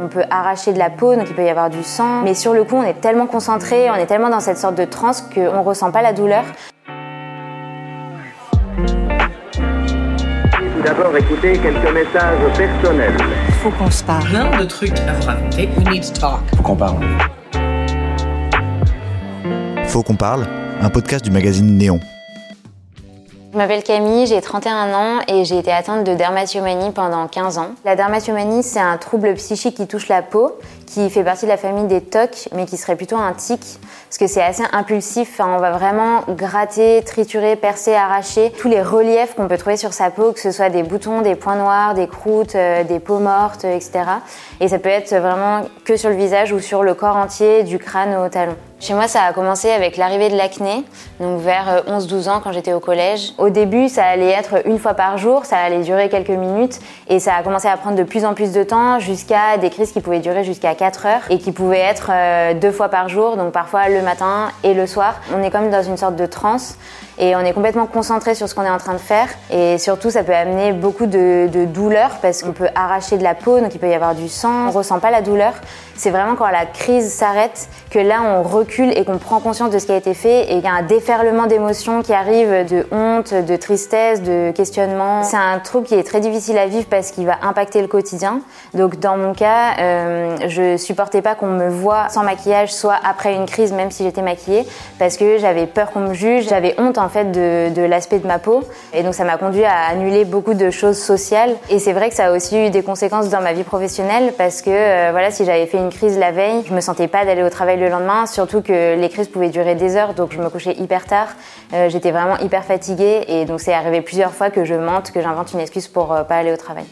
On peut arracher de la peau, donc il peut y avoir du sang. Mais sur le coup, on est tellement concentré, on est tellement dans cette sorte de transe qu'on ne ressent pas la douleur. Tout d'abord, écoutez quelques messages personnels. Faut qu'on se parle. Plein de trucs à vous raconter. We need to talk. Faut qu'on parle. Faut qu'on parle, un podcast du magazine Néon. Je m'appelle Camille, j'ai 31 ans et j'ai été atteinte de dermatillomanie pendant 15 ans. La dermatillomanie, c'est un trouble psychique qui touche la peau, qui fait partie de la famille des TOC, mais qui serait plutôt un tic, parce que c'est assez impulsif. on va vraiment gratter, triturer, percer, arracher tous les reliefs qu'on peut trouver sur sa peau, que ce soit des boutons, des points noirs, des croûtes, euh, des peaux mortes, etc. Et ça peut être vraiment que sur le visage ou sur le corps entier, du crâne au talon. Chez moi, ça a commencé avec l'arrivée de l'acné, donc vers 11-12 ans quand j'étais au collège. Au début, ça allait être une fois par jour, ça allait durer quelques minutes et ça a commencé à prendre de plus en plus de temps jusqu'à des crises qui pouvaient durer jusqu'à 4 heures et qui pouvaient être euh, deux fois par jour, donc parfois le matin et le soir. On est comme dans une sorte de transe et on est complètement concentré sur ce qu'on est en train de faire. Et surtout, ça peut amener beaucoup de, de douleur parce qu'on peut arracher de la peau, donc il peut y avoir du sang. On ressent pas la douleur. C'est vraiment quand la crise s'arrête que là, on recule et qu'on prend conscience de ce qui a été fait et qu'il y a un déferlement d'émotions qui arrive, de honte, de tristesse, de questionnement. C'est un trouble qui est très difficile à vivre parce qu'il va impacter le quotidien. Donc dans mon cas, euh, je supportais pas qu'on me voit sans maquillage, soit après une crise, même si j'étais maquillée, parce que j'avais peur qu'on me juge, j'avais honte en fait de, de l'aspect de ma peau. Et donc ça m'a conduit à annuler beaucoup de choses sociales. Et c'est vrai que ça a aussi eu des conséquences dans ma vie professionnelle parce que euh, voilà, si j'avais fait une crise la veille, je me sentais pas d'aller au travail le lendemain, surtout que les crises pouvaient durer des heures, donc je me couchais hyper tard. Euh, J'étais vraiment hyper fatiguée et donc c'est arrivé plusieurs fois que je mente, que j'invente une excuse pour euh, pas aller au travail.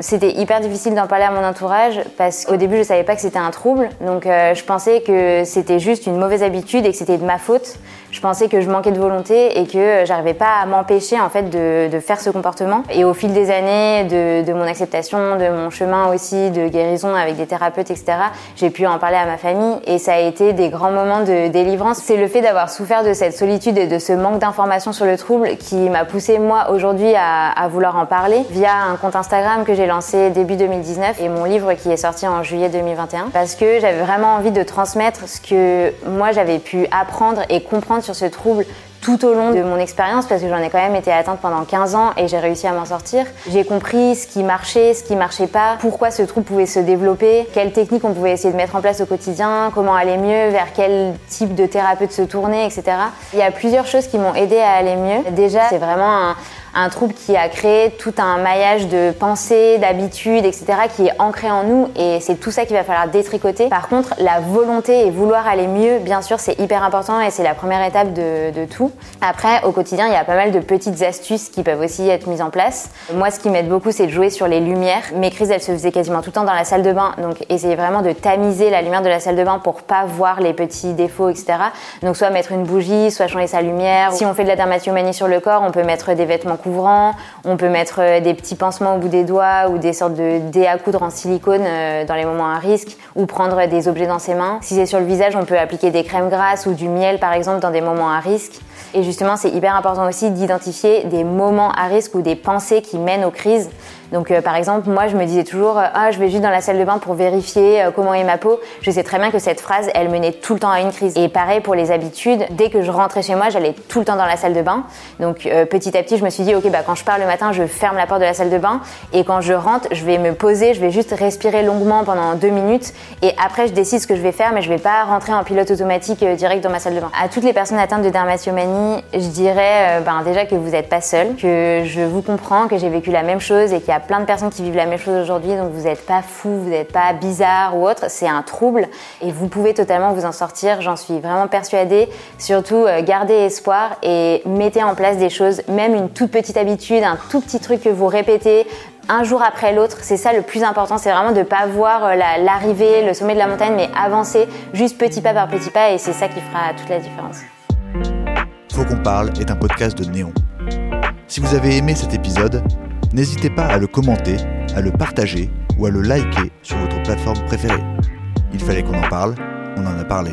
C'était hyper difficile d'en parler à mon entourage parce qu'au début je savais pas que c'était un trouble, donc euh, je pensais que c'était juste une mauvaise habitude et que c'était de ma faute. Je pensais que je manquais de volonté et que j'arrivais pas à m'empêcher en fait de, de, faire ce comportement. Et au fil des années, de, de, mon acceptation, de mon chemin aussi de guérison avec des thérapeutes, etc., j'ai pu en parler à ma famille et ça a été des grands moments de délivrance. C'est le fait d'avoir souffert de cette solitude et de ce manque d'informations sur le trouble qui m'a poussé moi aujourd'hui à, à vouloir en parler via un compte Instagram que j'ai lancé début 2019 et mon livre qui est sorti en juillet 2021 parce que j'avais vraiment envie de transmettre ce que moi j'avais pu apprendre et comprendre sur ce trouble tout au long de mon expérience parce que j'en ai quand même été atteinte pendant 15 ans et j'ai réussi à m'en sortir. J'ai compris ce qui marchait, ce qui marchait pas, pourquoi ce trouble pouvait se développer, quelles techniques on pouvait essayer de mettre en place au quotidien, comment aller mieux, vers quel type de thérapeute se tourner, etc. Il y a plusieurs choses qui m'ont aidé à aller mieux. Déjà, c'est vraiment un, un trouble qui a créé tout un maillage de pensées, d'habitudes, etc., qui est ancré en nous et c'est tout ça qu'il va falloir détricoter. Par contre, la volonté et vouloir aller mieux, bien sûr, c'est hyper important et c'est la première étape de, tout. Après, au quotidien, il y a pas mal de petites astuces qui peuvent aussi être mises en place. Moi, ce qui m'aide beaucoup, c'est de jouer sur les lumières. Mes crises, elles se faisaient quasiment tout le temps dans la salle de bain, donc essayer vraiment de tamiser la lumière de la salle de bain pour pas voir les petits défauts, etc. Donc soit mettre une bougie, soit changer sa lumière. Si on fait de la dermatillomanie sur le corps, on peut mettre des vêtements couvrant, on peut mettre des petits pansements au bout des doigts ou des sortes de dés à coudre en silicone dans les moments à risque ou prendre des objets dans ses mains. Si c'est sur le visage, on peut appliquer des crèmes grasses ou du miel par exemple dans des moments à risque. Et justement, c'est hyper important aussi d'identifier des moments à risque ou des pensées qui mènent aux crises. Donc, euh, par exemple, moi, je me disais toujours, euh, ah, je vais juste dans la salle de bain pour vérifier euh, comment est ma peau. Je sais très bien que cette phrase, elle menait tout le temps à une crise. Et pareil pour les habitudes. Dès que je rentrais chez moi, j'allais tout le temps dans la salle de bain. Donc, petit à petit, je me suis dit, ok, bah, quand je pars le matin, je ferme la porte de la salle de bain. Et quand je rentre, je vais me poser, je vais juste respirer longuement pendant deux minutes. Et après, je décide ce que je vais faire, mais je vais pas rentrer en pilote automatique direct dans ma salle de bain. À toutes les personnes atteintes de dermatillomanie, je dirais, ben, déjà que vous n'êtes pas seul, que je vous comprends, que j'ai vécu la même chose et qu'il y a plein de personnes qui vivent la même chose aujourd'hui, donc vous n'êtes pas fou, vous n'êtes pas bizarre ou autre, c'est un trouble et vous pouvez totalement vous en sortir, j'en suis vraiment persuadée. Surtout, euh, gardez espoir et mettez en place des choses, même une toute petite habitude, un tout petit truc que vous répétez un jour après l'autre. C'est ça le plus important, c'est vraiment de ne pas voir l'arrivée, le sommet de la montagne, mais avancer juste petit pas par petit pas et c'est ça qui fera toute la différence. Faut qu'on parle est un podcast de Néon. Si vous avez aimé cet épisode, n'hésitez pas à le commenter, à le partager ou à le liker sur votre plateforme préférée. Il fallait qu'on en parle, on en a parlé.